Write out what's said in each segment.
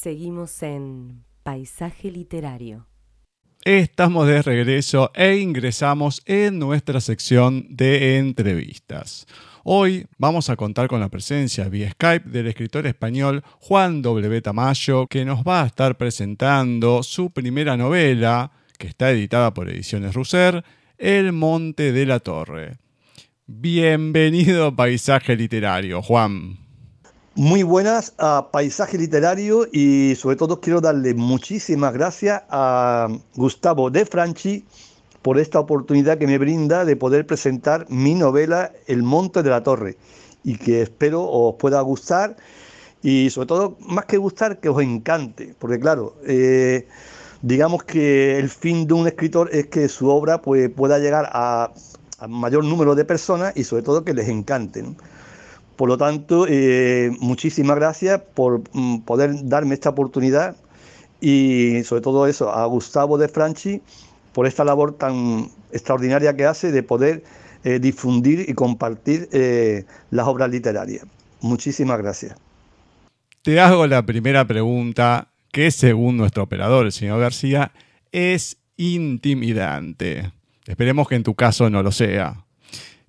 Seguimos en Paisaje Literario. Estamos de regreso e ingresamos en nuestra sección de entrevistas. Hoy vamos a contar con la presencia vía Skype del escritor español Juan W. Tamayo, que nos va a estar presentando su primera novela, que está editada por Ediciones Russer, El Monte de la Torre. Bienvenido Paisaje Literario, Juan. Muy buenas a Paisaje Literario y sobre todo quiero darle muchísimas gracias a Gustavo De Franchi por esta oportunidad que me brinda de poder presentar mi novela El Monte de la Torre y que espero os pueda gustar y sobre todo, más que gustar, que os encante, porque claro, eh, digamos que el fin de un escritor es que su obra pues, pueda llegar a, mayor número de personas y sobre todo que les encante. Por lo tanto, eh, muchísimas gracias por mm, poder darme esta oportunidad y sobre todo eso, a Gustavo de Franchi por esta labor tan extraordinaria que hace de poder eh, difundir y compartir eh, las obras literarias. Muchísimas gracias. Te hago la primera pregunta, que según nuestro operador, el señor García, es intimidante. Esperemos que en tu caso no lo sea.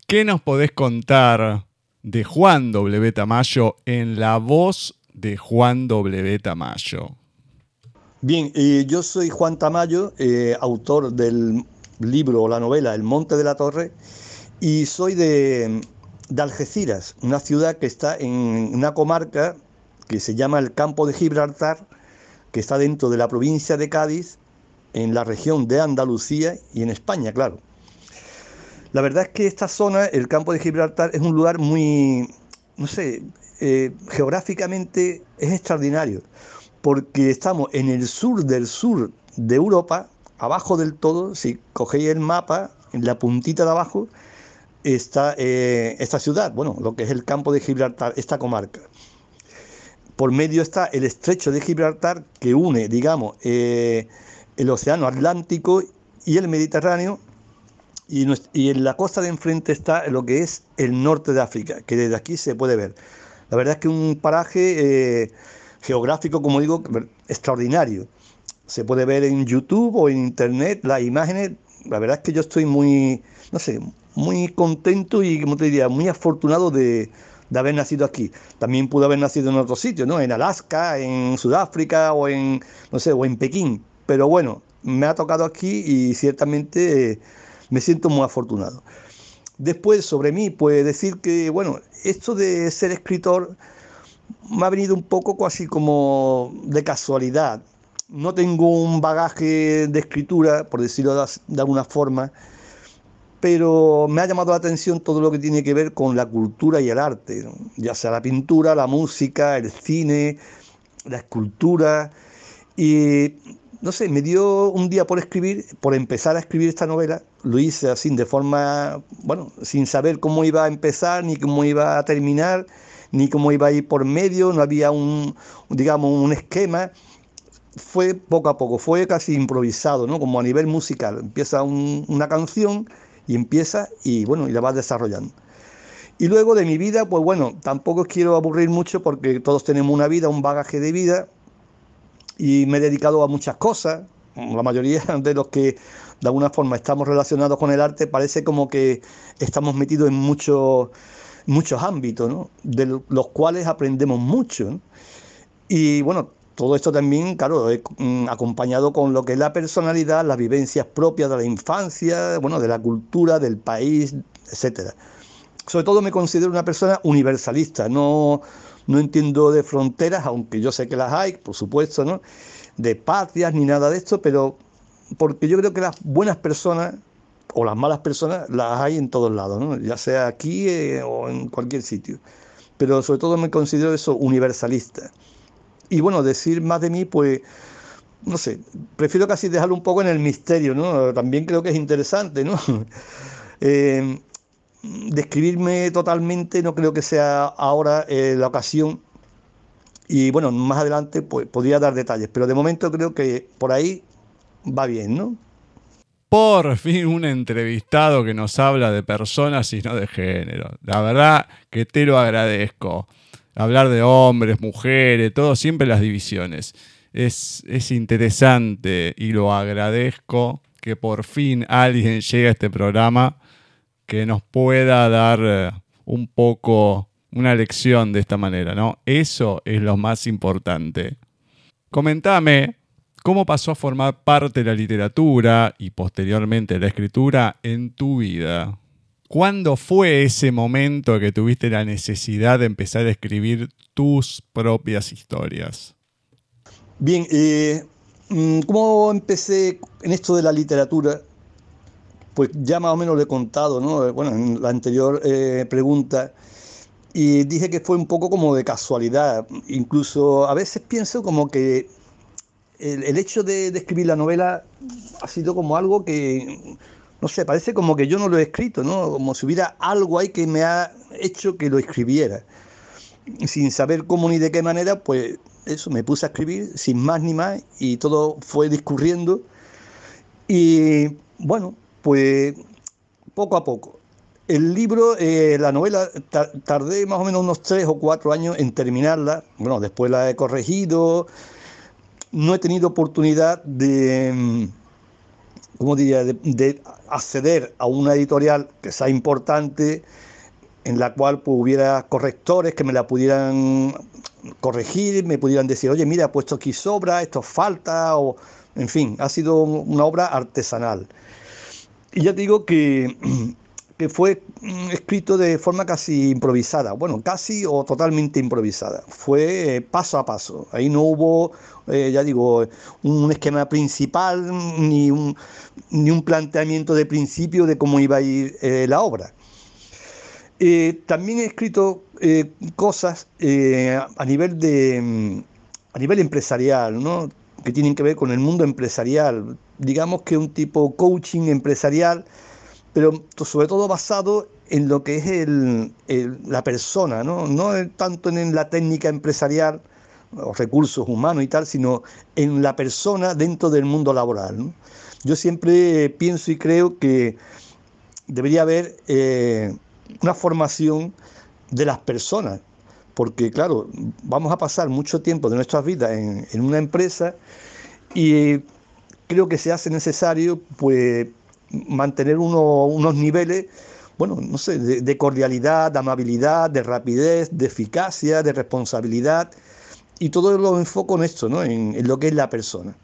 ¿Qué nos podés contar de Juan W. Tamayo en la voz de Juan W. Tamayo. Bien, eh, yo soy Juan Tamayo, eh, autor del libro o la novela El Monte de la Torre, y soy de, de Algeciras, una ciudad que está en una comarca que se llama el Campo de Gibraltar, que está dentro de la provincia de Cádiz, en la región de Andalucía y en España, claro. La verdad es que esta zona, el campo de Gibraltar, es un lugar muy, no sé, eh, geográficamente es extraordinario, porque estamos en el sur del sur de Europa, abajo del todo, si cogéis el mapa, en la puntita de abajo, está eh, esta ciudad, bueno, lo que es el campo de Gibraltar, esta comarca. Por medio está el estrecho de Gibraltar que une, digamos, eh, el océano Atlántico y el Mediterráneo y, en la costa de enfrente está lo que es el norte de África, que desde aquí se puede ver. La verdad es que un paraje eh, geográfico, como digo, extraordinario. Se puede ver en YouTube o en Internet las imágenes. La verdad es que yo estoy muy, no sé, muy contento y, como te diría, muy afortunado de, de haber nacido aquí. También pude haber nacido en otro sitio, ¿no? En Alaska, en Sudáfrica o en, no sé, o en Pekín. Pero bueno, me ha tocado aquí y ciertamente me siento muy afortunado. Después, sobre mí, puede decir que, bueno, esto de ser escritor me ha venido un poco casi como de casualidad. No tengo un bagaje de escritura, por decirlo de alguna forma, pero me ha llamado la atención todo lo que tiene que ver con la cultura y el arte, ya sea la pintura, la música, el cine, la escultura. Y no sé, me dio un día por escribir, por empezar a escribir esta novela, lo hice así de forma, bueno, sin saber cómo iba a empezar, ni cómo iba a terminar, ni cómo iba a ir por medio, no había un, digamos, un esquema. Fue poco a poco, fue casi improvisado, ¿no? Como a nivel musical. Empieza una canción y empieza y bueno, y la vas desarrollando. Y luego de mi vida, pues bueno, tampoco quiero aburrir mucho porque todos tenemos una vida, un bagaje de vida, y me he dedicado a muchas cosas. La mayoría de los que de alguna forma estamos relacionados con el arte parece como que estamos metidos en muchos, muchos ámbitos, de los cuales aprendemos mucho. Y bueno, todo esto también, claro, mm, acompañado con lo que es la personalidad, las vivencias propias de la infancia, bueno, de la cultura, del país, etcétera. Sobre todo me considero una persona universalista, no, no entiendo de fronteras, aunque yo sé que las hay, por supuesto, ¿no? De patrias ni nada de esto, pero porque yo creo que las buenas personas o las malas personas las hay en todos lados, ¿no? ya sea aquí eh, o en cualquier sitio. Pero sobre todo me considero eso universalista. Y bueno, decir más de mí, pues, no sé, prefiero casi dejarlo un poco en el misterio, ¿no? También creo que es interesante, ¿no? eh, describirme totalmente no creo que sea ahora eh, la ocasión. Y bueno, más adelante pues, podría dar detalles, pero de momento creo que por ahí va bien, ¿no? Por fin un entrevistado que nos habla de personas y no de género. La verdad que te lo agradezco. hablar de hombres, mujeres, todo, siempre las divisiones. Es, es interesante y lo agradezco que por fin alguien llegue a este programa que nos pueda dar eh, un poco una lección de esta manera, ¿no? Eso es lo más importante. Comentame cómo pasó a formar parte de la literatura y posteriormente la escritura en tu vida. ¿Cuándo fue ese momento que tuviste la necesidad de empezar a escribir tus propias historias? Bien, eh, mm, ¿cómo empecé en esto de la literatura? Pues ya más o menos lo he contado, ¿no? Bueno, en la anterior eh, pregunta, y dije que fue un poco como de casualidad. Incluso a veces pienso como que el, hecho de, escribir la novela ha sido como algo que no sé, parece como que yo no lo he escrito, ¿no? Como si hubiera algo ahí que me ha hecho que lo escribiera. Sin saber cómo ni de qué manera, pues eso, me puse a escribir sin más ni más y todo fue discurriendo. Y bueno, pues poco a poco. El libro, eh, la novela, tardé más o menos unos tres o cuatro años en terminarla. Bueno, después la he corregido. No he tenido oportunidad de ¿cómo diría?, de, acceder a una editorial que sea importante, en la cual pues, hubiera correctores que me la pudieran corregir, me pudieran decir, oye, mira, puesto aquí sobra, esto falta, o en fin, ha sido una obra artesanal. Y ya digo que, que fue escrito de forma casi improvisada, bueno, casi o totalmente improvisada, fue eh, paso a paso, ahí no hubo eh, ya digo, un esquema principal ni un, ni un planteamiento de principio de cómo iba a ir eh, la obra. También he escrito cosas a, nivel de, a nivel empresarial, ¿no? que tienen que ver con el mundo empresarial, digamos que un tipo coaching empresarial, pero sobre todo basado en lo que es el, la persona, no, no tanto en la técnica empresarial, los recursos humanos y tal, sino en la persona dentro del mundo laboral. Yo siempre pienso y creo que debería haber eh, una formación de las personas, porque claro, vamos a pasar mucho tiempo de nuestras vidas en, una empresa y creo que se hace necesario pues mantener unos niveles bueno, no sé, de, cordialidad, de amabilidad, de rapidez, de eficacia, de responsabilidad, y todo lo enfoco en esto, ¿no? en, lo que es la persona.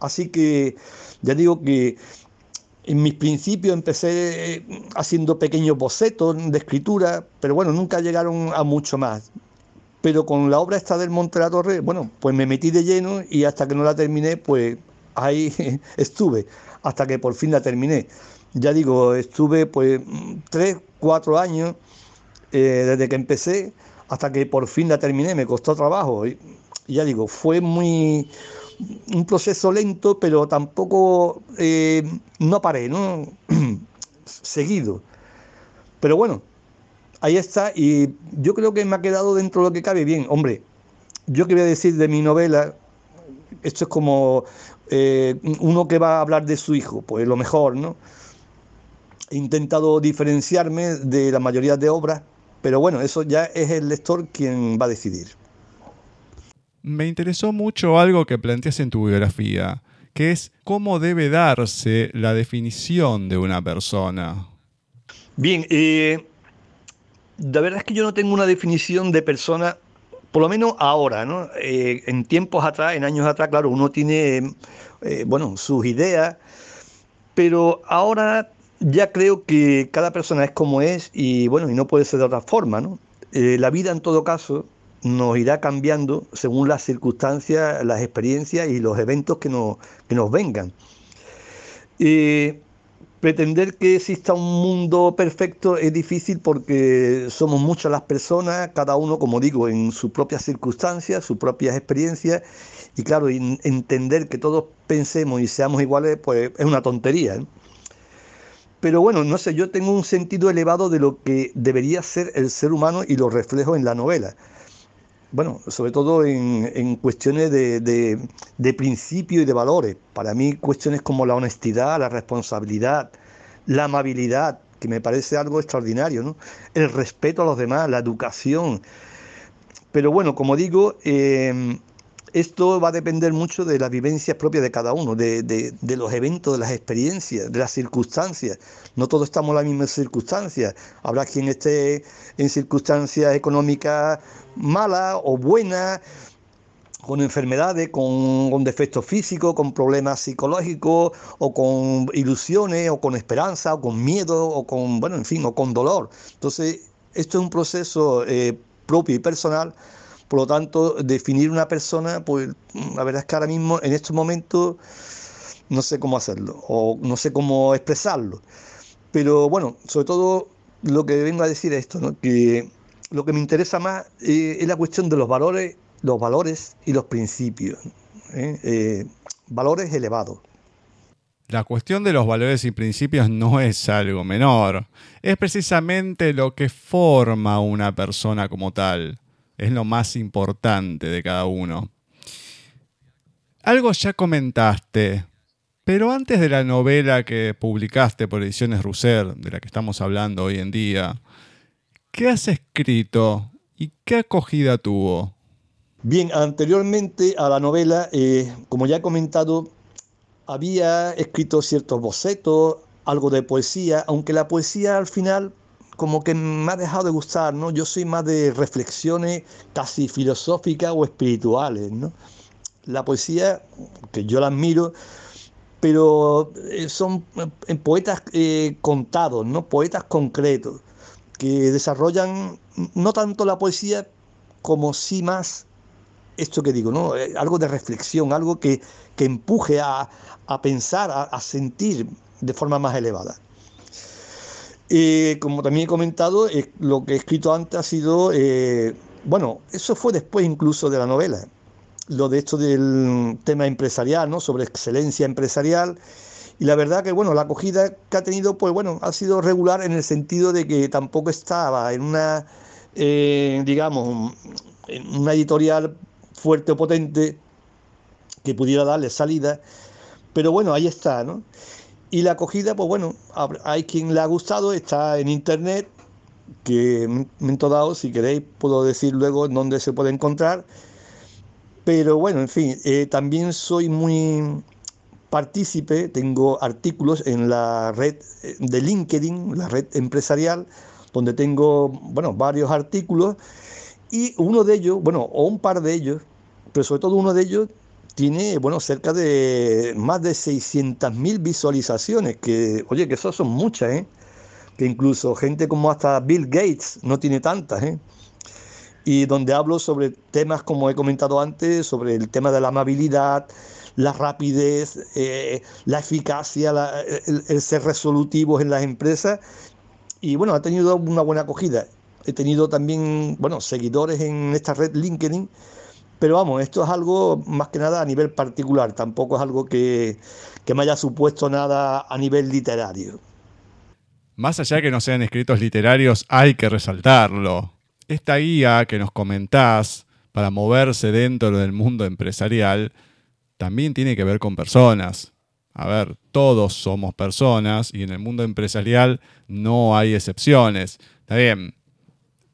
Así que ya digo que en mis principios empecé eh, haciendo pequeños bocetos de escritura, pero bueno, nunca llegaron a mucho más. Pero con la obra esta del Monte de la Torre, bueno, pues me metí de lleno y hasta que no la terminé, pues ahí estuve, hasta que por fin la terminé. Ya digo, estuve pues tres, cuatro años eh, desde que empecé hasta que por fin la terminé, me costó trabajo. Y, ya digo, fue muy un proceso lento, pero tampoco eh, no paré, ¿no? Seguido. Pero bueno, ahí está, y yo creo que me ha quedado dentro de lo que cabe bien. Hombre, yo quería decir de mi novela, esto es como eh, uno que va a hablar de su hijo, pues lo mejor, ¿no? He intentado diferenciarme de la mayoría de obras pero bueno, eso ya es el lector quien va a decidir. Me interesó mucho algo que planteas en tu biografía, que es cómo debe darse la definición de una persona. Bien, eh, la verdad es que yo no tengo una definición de persona, por lo menos ahora, ¿no? Eh, en tiempos atrás, en años atrás, claro, uno tiene, eh, bueno, sus ideas, pero ahora ya creo que cada persona es como es y bueno, y no puede ser de otra forma, ¿no? Eh, la vida en todo caso nos irá cambiando según las circunstancias, las experiencias y los eventos que nos, que nos vengan. Pretender que exista un mundo perfecto es difícil porque somos muchas las personas, cada uno, como digo, en sus propias circunstancias, sus propias experiencias, y claro, entender que todos pensemos y seamos iguales, pues es una tontería. ¿eh? Pero bueno, no sé, yo tengo un sentido elevado de lo que debería ser el ser humano y lo reflejo en la novela. Bueno, sobre todo en, cuestiones de, de, principio y de valores. Para mí cuestiones como la honestidad, la responsabilidad, la amabilidad, que me parece algo extraordinario, ¿no? El respeto a los demás, la educación, Pero bueno, como digo, eh, esto va a depender mucho de las vivencias propias de cada uno, de, de, los eventos, de las experiencias, de las circunstancias. No todos estamos en las mismas circunstancias. Habrá quien esté en circunstancias económicas malas o buenas, con enfermedades, con, con, defectos físicos, con problemas psicológicos, o con ilusiones, o con esperanza, o con miedo, o con, bueno, en fin, o con dolor. Entonces, esto es un proceso eh, propio y personal por lo tanto, definir una persona, pues la verdad es que ahora mismo, en estos momentos, no sé cómo hacerlo o no sé cómo expresarlo. Pero bueno, sobre todo lo que vengo a decir es esto, que lo que me interesa más eh, es la cuestión de los valores, los valores y los principios. ¿eh? Eh, valores elevados. La cuestión de los valores y principios no es algo menor. Es precisamente lo que forma una persona como tal es lo más importante de cada uno. Algo ya comentaste, pero antes de la novela que publicaste por Ediciones Russer, de la que estamos hablando hoy en día, ¿qué has escrito y qué acogida tuvo? Bien, anteriormente a la novela, eh, como ya he comentado, había escrito ciertos bocetos, algo de poesía, aunque la poesía al final como que me ha dejado de gustar, ¿no? Yo soy más de reflexiones casi filosóficas o espirituales, ¿no? La poesía, que yo la admiro, pero eh, son eh, poetas eh, contados, ¿no? Poetas concretos, que desarrollan no tanto la poesía como sí más esto que digo, ¿no? Algo de reflexión, algo que, que empuje a, pensar, a sentir de forma más elevada. Y como también he comentado, eh, lo que he escrito antes ha sido, eh, bueno, eso fue después incluso de la novela, lo de esto del tema empresarial, ¿no? Sobre excelencia empresarial. Y la verdad que, bueno, la acogida que ha tenido, pues bueno, ha sido regular en el sentido de que tampoco estaba en una, eh, digamos, en una editorial fuerte o potente que pudiera darle salida. Pero bueno, ahí está, ¿no? Y la acogida, pues bueno, hay quien le ha gustado, está en internet, que en dado, si queréis, puedo decir luego dónde se puede encontrar. Pero bueno, en fin, eh, también soy muy partícipe, tengo artículos en la red eh, de LinkedIn, la red empresarial, donde tengo, bueno, varios artículos y uno de ellos, bueno, o un par de ellos, pero sobre todo uno de ellos tiene, bueno, cerca de más de 600.000 visualizaciones, que, oye, que eso son muchas, ¿eh? Que incluso gente como hasta Bill Gates no tiene tantas, ¿eh? Y donde hablo sobre temas, como he comentado antes, sobre el tema de la amabilidad, la rapidez, eh, la eficacia, el, ser resolutivos en las empresas. Y bueno, ha tenido una buena acogida. He tenido también, bueno, seguidores en esta red LinkedIn pero vamos, esto es algo más que nada a nivel particular, tampoco es algo que, me haya supuesto nada a nivel literario. Más allá de que no sean escritos literarios, hay que resaltarlo. Esta guía que nos comentás para moverse dentro del mundo empresarial también tiene que ver con personas. A ver, todos somos personas y en el mundo empresarial no hay excepciones. Está bien,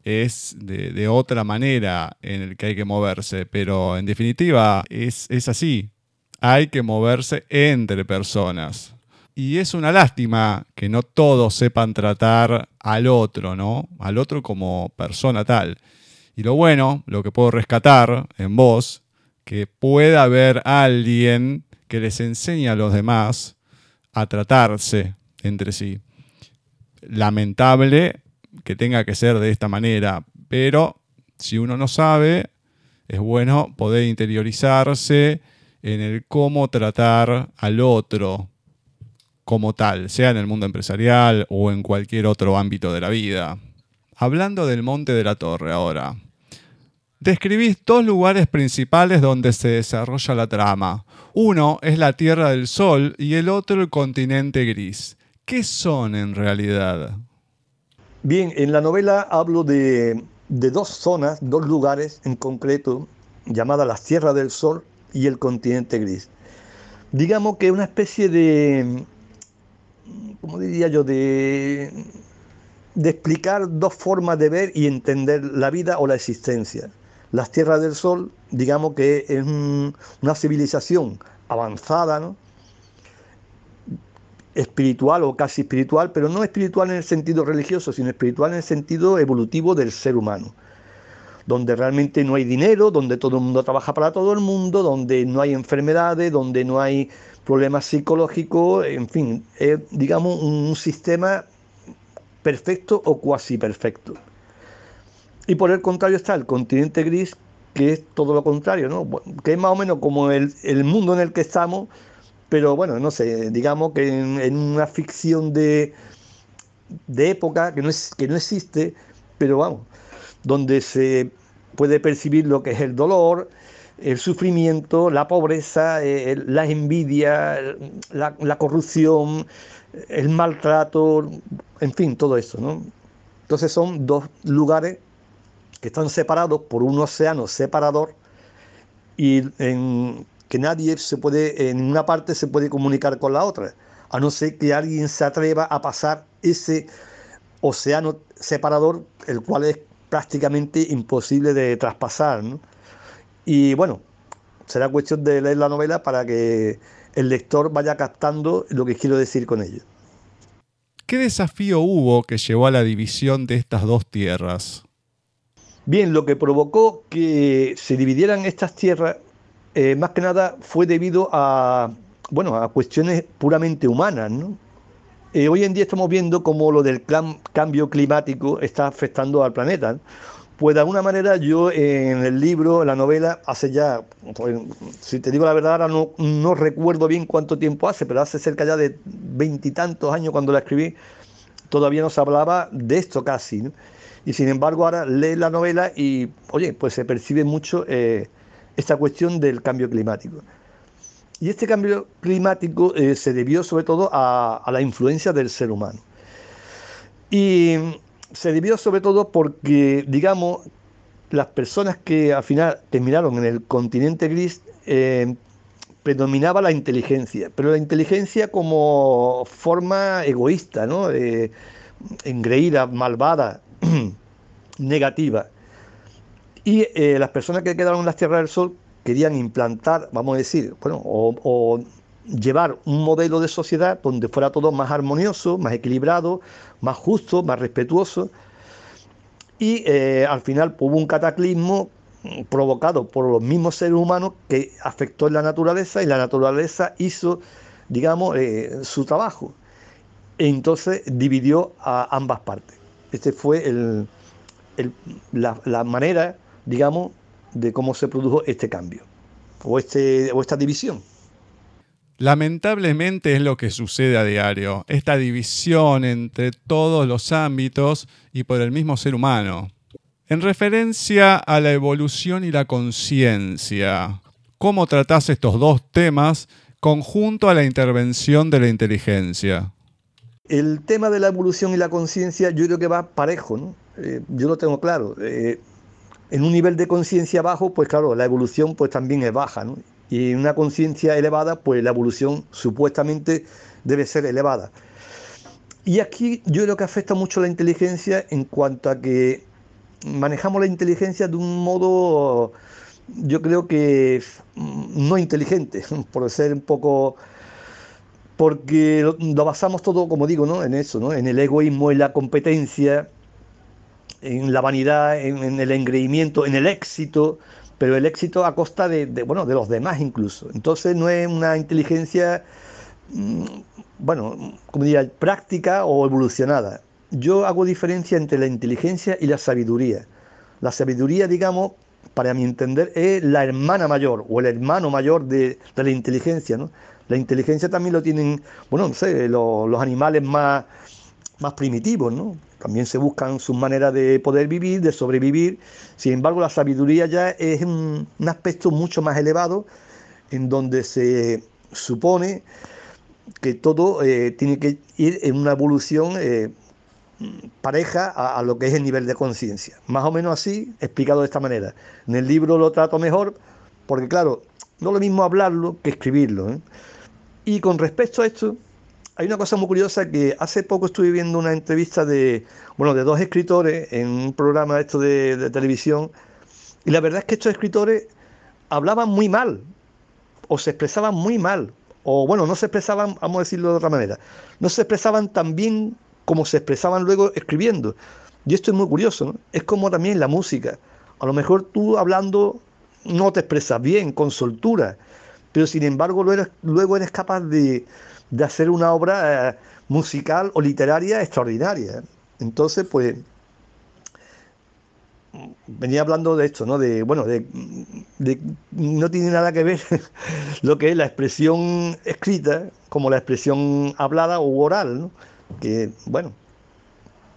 es de, otra manera en el que hay que moverse, pero en definitiva es, es así. Hay que moverse entre personas. Y es una lástima que no todos sepan tratar al otro, ¿no? Al otro como persona tal. Y lo bueno, lo que puedo rescatar en vos, que pueda haber alguien que les enseñe a los demás a tratarse entre sí. Lamentable que tenga que ser de esta manera, pero si uno no sabe, es bueno poder interiorizarse en el cómo tratar al otro como tal, sea en el mundo empresarial o en cualquier otro ámbito de la vida. Hablando del Monte de la Torre ahora. Describís dos lugares principales donde se desarrolla la trama. Uno es la Tierra del Sol y el otro el continente gris. ¿Qué son en realidad? Bien, en la novela hablo de, dos zonas, dos lugares en concreto, llamadas las Tierras del Sol y el continente gris. Digamos que una especie de, ¿cómo diría yo?, de, de explicar dos formas de ver y entender la vida o la existencia. las tierras del sol, digamos que es una civilización avanzada, ¿no? Espiritual o casi espiritual, pero no espiritual en el sentido religioso, sino espiritual en el sentido evolutivo del ser humano, donde realmente no hay dinero, donde todo el mundo trabaja para todo el mundo, donde no hay enfermedades, donde no hay problemas psicológicos, en fin, es digamos un sistema perfecto o cuasi perfecto. Y por el contrario está el continente gris, que es todo lo contrario, ¿no? que es más o menos como el, el mundo en el que estamos, pero bueno, no sé, digamos que en, una ficción de, de época que no, es, que no existe, pero vamos, donde se puede percibir lo que es el dolor, el sufrimiento, la pobreza, eh, la envidia, la, la, corrupción, el maltrato, en fin, todo eso, ¿no? Entonces son dos lugares que están separados por un océano separador y en, que nadie se puede, en una parte se puede comunicar con la otra, a no ser que alguien se atreva a pasar ese océano separador, el cual es prácticamente imposible de traspasar. Y bueno, será cuestión de leer la novela para que el lector vaya captando lo que quiero decir con ello. ¿Qué desafío hubo que llevó a la división de estas dos tierras? Bien, lo que provocó que se dividieran estas tierras eh, más que nada fue debido a, bueno, a cuestiones puramente humanas. Eh, hoy en día estamos viendo cómo lo del cambio climático está afectando al planeta. Pues de alguna manera yo en el libro, la novela, hace ya, pues, si te digo la verdad, ahora no, no recuerdo bien cuánto tiempo hace, pero hace cerca ya de veintitantos años cuando la escribí, todavía no se hablaba de esto casi. Y sin embargo ahora lee la novela y, oye, pues se percibe mucho eh, esta cuestión del cambio climático. Y este cambio climático eh, se debió sobre todo a, la influencia del ser humano. Y se debió sobre todo porque, digamos, las personas que al final terminaron en el continente gris eh, predominaba la inteligencia, pero la inteligencia como forma egoísta, ¿no? Eh, engreída, malvada, negativa. Y eh, las personas que quedaron en las tierras del sol querían implantar, vamos a decir, bueno, o, llevar un modelo de sociedad donde fuera todo más armonioso, más equilibrado, más justo, más respetuoso. Y eh, al final hubo un cataclismo provocado por los mismos seres humanos que afectó en la naturaleza y la naturaleza hizo, digamos, eh, su trabajo. Entonces dividió a ambas partes. Este fue el, la manera digamos, de cómo se produjo este cambio o, este, o esta división. Lamentablemente es lo que sucede a diario, esta división entre todos los ámbitos y por el mismo ser humano. En referencia a la evolución y la conciencia, ¿cómo tratás estos dos temas conjunto a la intervención de la inteligencia? El tema de la evolución y la conciencia yo creo que va parejo, ¿no? Eh, yo lo tengo claro. Eh, en un nivel de conciencia bajo, pues claro, la evolución pues también es baja, ¿no? Y en una conciencia elevada, pues la evolución supuestamente debe ser elevada. Y aquí yo creo que afecta mucho la inteligencia en cuanto a que manejamos la inteligencia de un modo, yo creo que no inteligente, por ser un poco porque lo basamos todo, como digo, ¿no? en eso, ¿no? en el egoísmo, en la competencia, en la vanidad, en, el engreimiento, en el éxito, pero el éxito a costa de, bueno, de los demás incluso. Entonces no es una inteligencia, mm, bueno, como diría, práctica o evolucionada. Yo hago diferencia entre la inteligencia y la sabiduría. La sabiduría, digamos, para mi entender, es la hermana mayor o el hermano mayor de, la inteligencia, ¿no? La inteligencia también lo tienen, bueno, no sé, los animales más, más primitivos, ¿no? También se buscan sus maneras de poder vivir, de sobrevivir. Sin embargo, la sabiduría ya es un, aspecto mucho más elevado en donde se supone que todo eh, tiene que ir en una evolución eh, pareja a, lo que es el nivel de conciencia. Más o menos así, explicado de esta manera. En el libro lo trato mejor porque, claro, no es lo mismo hablarlo que escribirlo. ¿eh? Y con respecto a esto, hay una cosa muy curiosa que hace poco estuve viendo una entrevista de, bueno, de dos escritores en un programa esto de, televisión Y la verdad es que estos escritores hablaban muy mal, o se expresaban muy mal, o bueno, no se expresaban, vamos a decirlo de otra manera, no se expresaban tan bien como se expresaban luego escribiendo. Y esto es muy curioso, ¿no? Es como también la música. A lo mejor tú hablando no te expresas bien, con soltura, pero sin embargo luego eres, capaz de, hacer una obra eh, musical o literaria extraordinaria. Entonces, pues, venía hablando de esto, ¿no? De, bueno, de, no tiene nada que ver lo que es la expresión escrita como la expresión hablada o oral, ¿no? Que, bueno,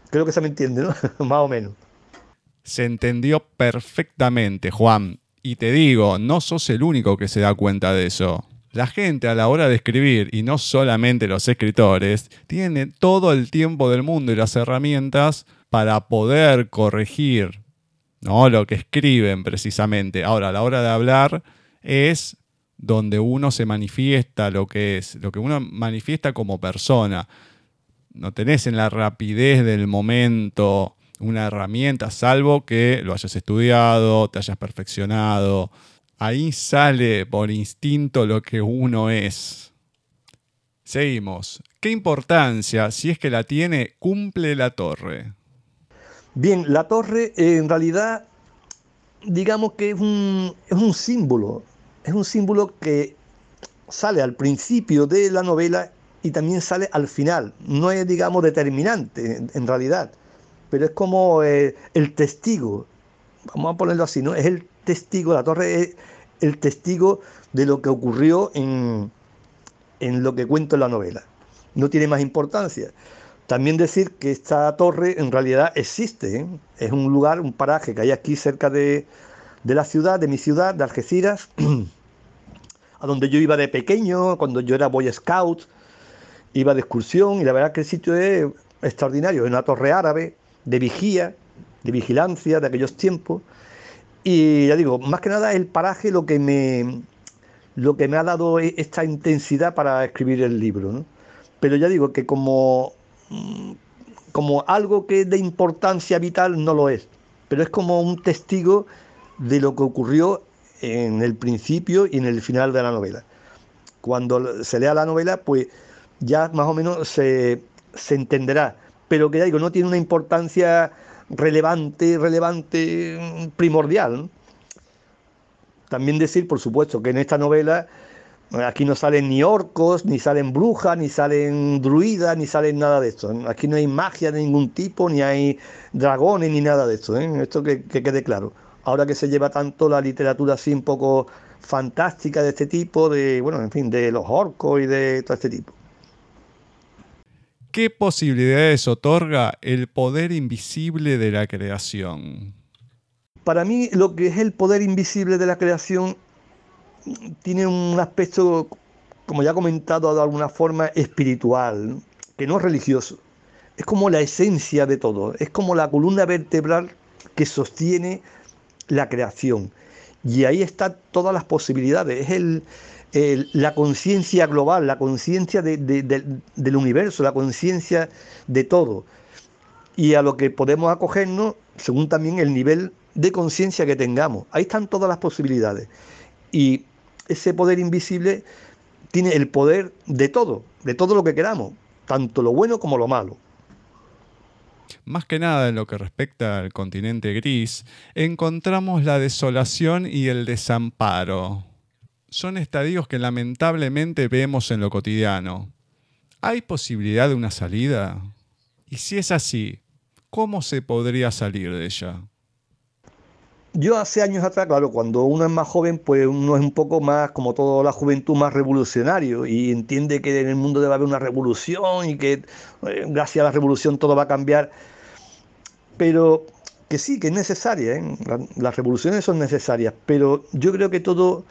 creo que se me entiende, ¿no? Más o menos. Se entendió perfectamente, Juan. Y te digo, no sos el único que se da cuenta de eso. La gente a la hora de escribir, y no solamente los escritores, tiene todo el tiempo del mundo y las herramientas para poder corregir ¿no? lo que escriben precisamente. Ahora, a la hora de hablar es donde uno se manifiesta lo que es, lo que uno manifiesta como persona. No tenés en la rapidez del momento una herramienta, salvo que lo hayas estudiado, te hayas perfeccionado. Ahí sale por instinto lo que uno es. Seguimos. ¿Qué importancia, si es que la tiene, cumple la torre? Bien, la torre en realidad, digamos que es un, es un símbolo, es un símbolo que sale al principio de la novela y también sale al final. No es, digamos, determinante en realidad pero es como eh, el testigo, vamos a ponerlo así, ¿no? Es el testigo, la torre es el testigo de lo que ocurrió en, en lo que cuento en la novela. No tiene más importancia. También decir que esta torre en realidad existe, ¿eh? es un lugar, un paraje que hay aquí cerca de, de la ciudad, de mi ciudad, de Algeciras, a donde yo iba de pequeño, cuando yo era Boy Scout, iba de excursión y la verdad que el sitio es extraordinario, es una torre árabe, de vigía, de vigilancia de aquellos tiempos. Y ya digo, más que nada el paraje lo que me, lo que me ha dado e, esta intensidad para escribir el libro. Pero ya digo que como, mm, como algo que es de importancia vital no lo es, pero es como un testigo de lo que ocurrió en el principio y en el final de la novela. Cuando se lea la novela, pues ya más o menos se, se entenderá pero que ya digo, no tiene una importancia relevante, relevante, primordial. También decir, por supuesto, que en esta novela eh, aquí no salen ni orcos, ni salen brujas, ni salen druidas, ni salen nada de esto. Aquí no hay magia de ningún tipo, ni hay dragones, ni nada de esto. ¿eh? Esto que, que quede claro. Ahora que se lleva tanto la literatura así un poco fantástica de este tipo, de, bueno, en fin, de los orcos y de todo este tipo. ¿Qué posibilidades otorga el poder invisible de la creación? Para mí lo que es el poder invisible de la creación tiene un aspecto, como ya he comentado de alguna forma, espiritual, que no es religioso. Es como la esencia de todo, es como la columna vertebral que sostiene la creación. Y ahí están todas las posibilidades. Es el, la conciencia global, la conciencia del universo, la conciencia de todo. Y a lo que podemos acogernos según también el nivel de conciencia que tengamos. Ahí están todas las posibilidades. Y ese poder invisible tiene el poder de todo, de todo lo que queramos, tanto lo bueno como lo malo. Más que nada en lo que respecta al continente gris, encontramos la desolación y el desamparo, son estadios que lamentablemente vemos en lo cotidiano. ¿Hay posibilidad de una salida? Y si es así, ¿cómo se podría salir de ella? Yo hace años atrás, claro, cuando uno es más joven, pues uno es un poco más, como toda la juventud, más revolucionario y entiende que en el mundo debe haber una revolución y que eh, gracias a la revolución todo va a cambiar. Pero que sí, que es necesaria, ¿eh? las revoluciones son necesarias, pero yo creo que todo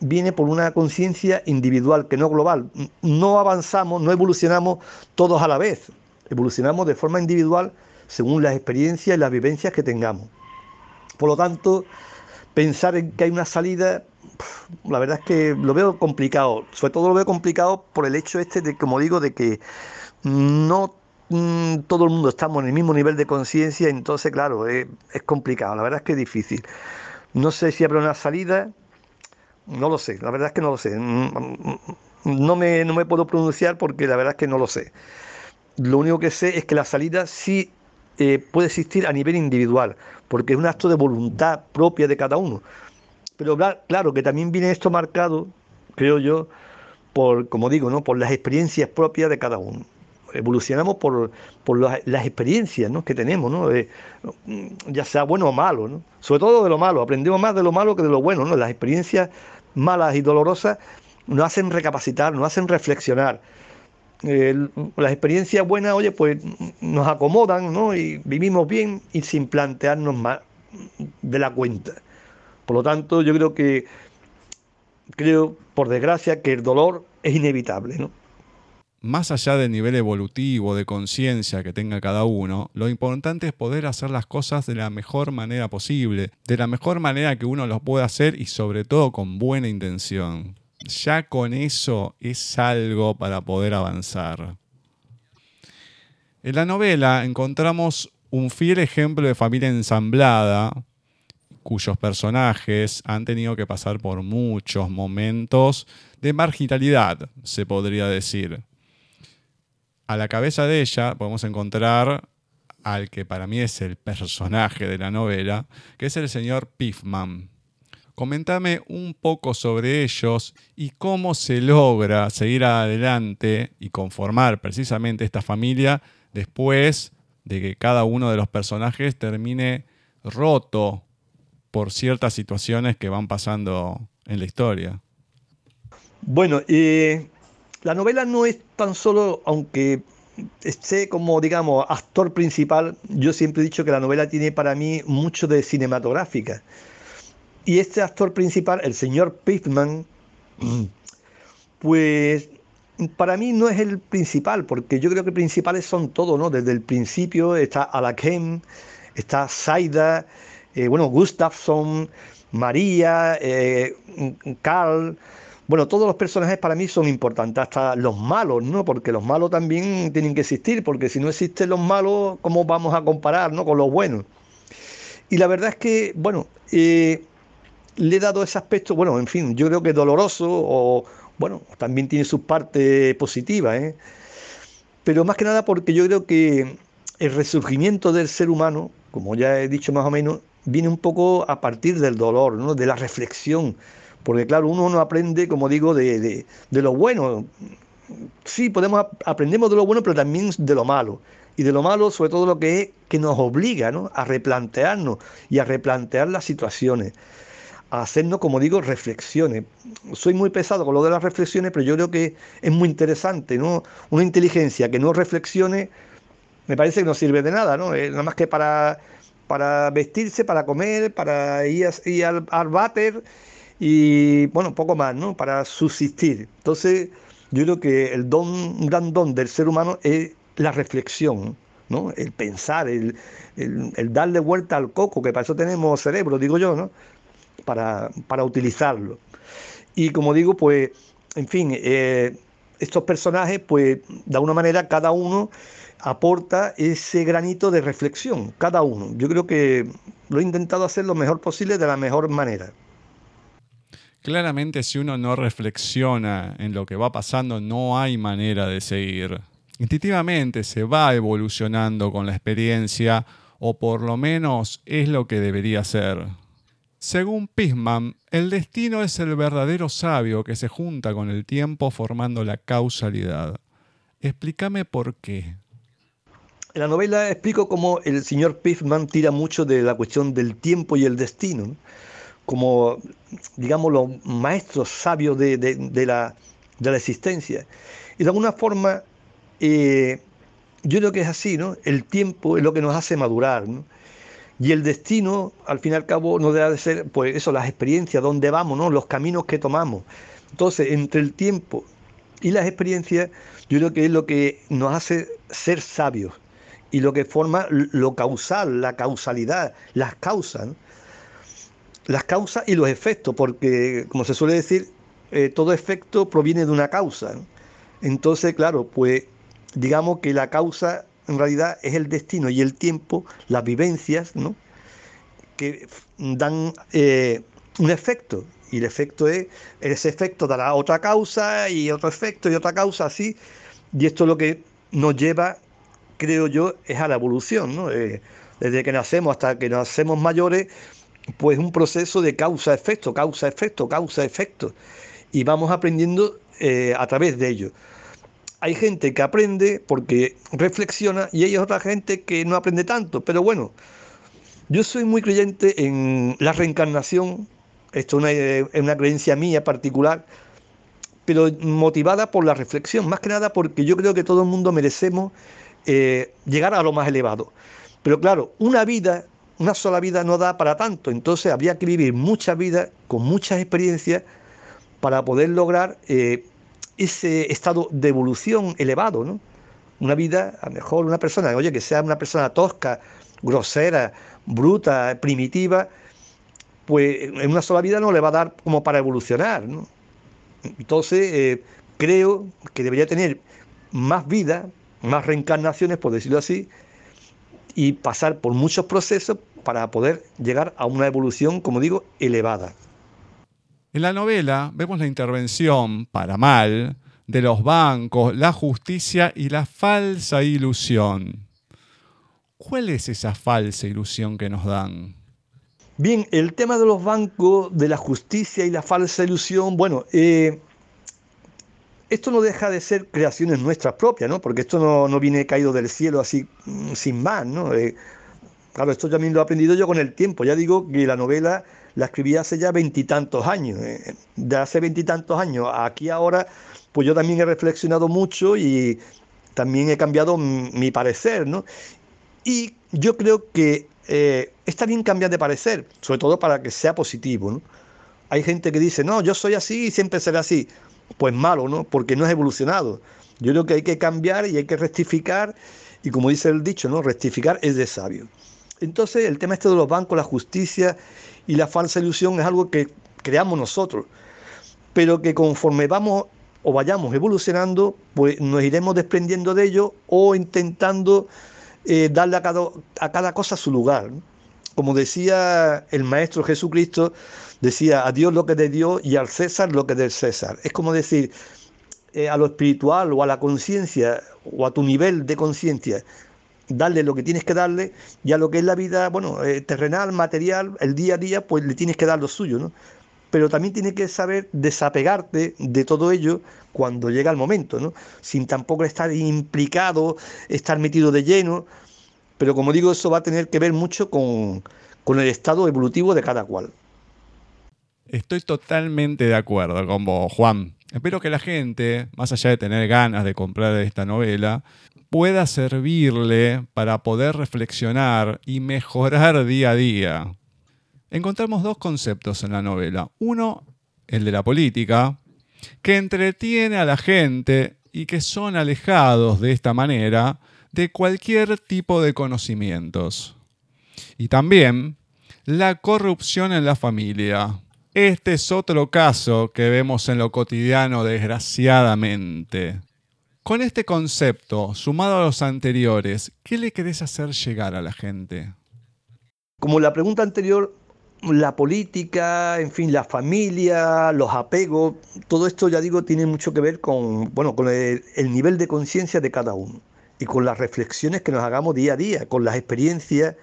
viene por una conciencia individual, que no global. No avanzamos, no evolucionamos todos a la vez, evolucionamos de forma individual según las experiencias y las vivencias que tengamos. Por lo tanto, pensar en que hay una salida, la verdad es que lo veo complicado. Sobre todo lo veo complicado por el hecho este de, como digo, de que no mm, todo el mundo estamos en el mismo nivel de conciencia, entonces, claro, es, es complicado, la verdad es que es difícil. No sé si habrá una salida, no lo sé, la verdad es que no lo sé. No me, no me puedo pronunciar porque la verdad es que no lo sé. Lo único que sé es que la salida sí eh, puede existir a nivel individual, porque es un acto de voluntad propia de cada uno. Pero claro que también viene esto marcado, creo yo, por, como digo, ¿no? por las experiencias propias de cada uno. Evolucionamos por, las, experiencias que tenemos, ¿no? ya sea bueno o malo, sobre todo de lo malo, aprendemos más de lo malo que de lo bueno, ¿no? las experiencias malas y dolorosas nos hacen recapacitar, nos hacen reflexionar. las experiencias buenas, oye, pues nos acomodan, ¿no? Y vivimos bien y sin plantearnos más de la cuenta. Por lo tanto, yo creo que, creo, por desgracia, que el dolor es inevitable. Más allá del nivel evolutivo de conciencia que tenga cada uno, lo importante es poder hacer las cosas de la mejor manera posible, de la mejor manera que uno lo pueda hacer y sobre todo con buena intención ya con eso es algo para poder avanzar. En la novela encontramos un fiel ejemplo de familia ensamblada, cuyos personajes han tenido que pasar por muchos momentos de marginalidad, se podría decir. A la cabeza de ella podemos encontrar al que para mí es el personaje de la novela, que es el señor Piffman. Comentame un poco sobre ellos y cómo se logra seguir adelante y conformar precisamente esta familia después de que cada uno de los personajes termine roto por ciertas situaciones que van pasando en la historia. Bueno, eh, la novela no es tan solo, aunque esté como, digamos, actor principal, yo siempre he dicho que la novela tiene para mí mucho de cinematográfica. Y este actor principal, el señor Pittman, pues para mí no es el principal, porque yo creo que principales son todos, ¿no? Desde el principio está Alakem, está Saida, eh, bueno, Gustafsson, María, eh, Carl. Bueno, todos los personajes para mí son importantes, hasta los malos, ¿no? Porque los malos también tienen que existir, porque si no existen los malos, ¿cómo vamos a comparar, ¿no? Con los buenos. Y la verdad es que, bueno, eh, le he dado ese aspecto, bueno, en fin, yo creo que doloroso o, bueno, también tiene su parte positiva, ¿eh? pero más que nada porque yo creo que el resurgimiento del ser humano, como ya he dicho más o menos, viene un poco a partir del dolor, ¿no? de la reflexión, porque claro, uno no aprende, como digo, de, de lo bueno. Sí, podemos aprendemos de lo bueno, pero también de lo malo. Y de lo malo, sobre todo lo que es que nos obliga ¿no? a replantearnos y a replantear las situaciones a hacernos, como digo, reflexiones. Soy muy pesado con lo de las reflexiones, pero yo creo que es muy interesante, ¿no? Una inteligencia que no reflexione, me parece que no sirve de nada, ¿no? nada más que para, para vestirse, para comer, para ir, al, al váter y, bueno, poco más, ¿no? Para subsistir. Entonces, yo creo que el don, gran don del ser humano es la reflexión, ¿no? El pensar, el, el, el darle vuelta al coco, que para eso tenemos cerebro, digo yo, ¿no? para, utilizarlo. Y como digo, pues, en fin, eh, estos personajes, pues, de alguna manera, cada uno aporta ese granito de reflexión, cada uno. Yo creo que lo he intentado hacer lo mejor posible de la mejor manera. Claramente si uno no reflexiona en lo que va pasando, no hay manera de seguir. Instintivamente se va evolucionando con la experiencia, o por lo menos es lo que debería ser. Según Pisman, el destino es el verdadero sabio que se junta con el tiempo formando la causalidad. Explícame por qué. En la novela explico cómo el señor Pisman tira mucho de la cuestión del tiempo y el destino, como, digamos, los maestros sabios de, la, existencia. Y de alguna forma, eh, yo creo que es así, ¿no? El tiempo es lo que nos hace madurar, ¿no? Y el destino, al fin y al cabo, no debe de ser, pues eso, las experiencias, dónde vamos, ¿no? los caminos que tomamos. Entonces, entre el tiempo y las experiencias, yo creo que es lo que nos hace ser sabios y lo que forma lo causal, la causalidad, las causas. Las causas y los efectos, porque, como se suele decir, eh, todo efecto proviene de una causa. Entonces, claro, pues digamos que la causa en realidad es el destino y el tiempo, las vivencias, ¿no? que dan eh, un efecto y el efecto es, ese efecto dará otra causa y otro efecto y otra causa así y esto es lo que nos lleva, creo yo, es a la evolución, ¿no? Eh, desde que nacemos hasta que nos hacemos mayores, pues un proceso de causa-efecto, causa-efecto, causa-efecto y vamos aprendiendo eh, a través de ello. Hay gente que aprende porque reflexiona y hay otra gente que no aprende tanto, pero bueno, yo soy muy creyente en la reencarnación, esto es una, creencia mía particular, pero motivada por la reflexión, más que nada porque yo creo que todo el mundo merecemos eh, llegar a lo más elevado. Pero claro, una vida, una sola vida no da para tanto, entonces habría que vivir muchas vidas con muchas experiencias para poder lograr eh, ese estado de evolución elevado, ¿no? Una vida, a lo mejor una persona, oye, que sea una persona tosca, grosera, bruta, primitiva, pues en una sola vida no le va a dar como para evolucionar. ¿no? Entonces, eh, creo que debería tener más vida, más reencarnaciones, por decirlo así, y pasar por muchos procesos para poder llegar a una evolución, como digo, elevada. En la novela vemos la intervención, para mal, de los bancos, la justicia y la falsa ilusión. ¿Cuál es esa falsa ilusión que nos dan? Bien, el tema de los bancos, de la justicia y la falsa ilusión, bueno, eh, esto no deja de ser creaciones nuestras propias, ¿no? Porque esto no, viene caído del cielo así mm, sin más, ¿no? Eh, claro, esto también lo he aprendido yo con el tiempo. Ya digo que la novela la escribí hace ya veintitantos años. Eh, de hace veintitantos años aquí ahora, pues yo también he reflexionado mucho y también he cambiado mi parecer, ¿no? Y yo creo que eh, está bien cambiar de parecer, sobre todo para que sea positivo. Hay gente que dice, no, yo soy así y siempre seré así. Pues malo, ¿no? Porque no es evolucionado. Yo creo que hay que cambiar y hay que rectificar. Y como dice el dicho, ¿no? Rectificar es de sabio. Entonces, el tema este de los bancos, la justicia y la falsa ilusión es algo que creamos nosotros. Pero que conforme vamos o vayamos evolucionando, pues nos iremos desprendiendo de ello o intentando eh, darle a cada, a cada, cosa su lugar. Como decía el Maestro Jesucristo, decía a Dios lo que es de Dios y al César lo que es del César. Es como decir, eh, a lo espiritual o a la conciencia o a tu nivel de conciencia, darle lo que tienes que darle y a lo que es la vida, bueno, eh, terrenal, material, el día a día, pues le tienes que dar lo suyo, ¿no? Pero también tienes que saber desapegarte de todo ello cuando llega el momento, ¿no? Sin tampoco estar implicado, estar metido de lleno, pero como digo, eso va a tener que ver mucho con, el estado evolutivo de cada cual. Estoy totalmente de acuerdo con vos, Juan. Espero que la gente, más allá de tener ganas de comprar esta novela, pueda servirle para poder reflexionar y mejorar día a día. Encontramos dos conceptos en la novela. Uno, el de la política, que entretiene a la gente y que son alejados de esta manera de cualquier tipo de conocimientos. Y también la corrupción en la familia. Este es otro caso que vemos en lo cotidiano desgraciadamente. Con este concepto, sumado a los anteriores, ¿qué le querés hacer llegar a la gente? Como la pregunta anterior, la política, en fin, la familia, los apegos, todo esto ya digo tiene mucho que ver con, bueno, con el, nivel de conciencia de cada uno y con las reflexiones que nos hagamos día a día, con las experiencias,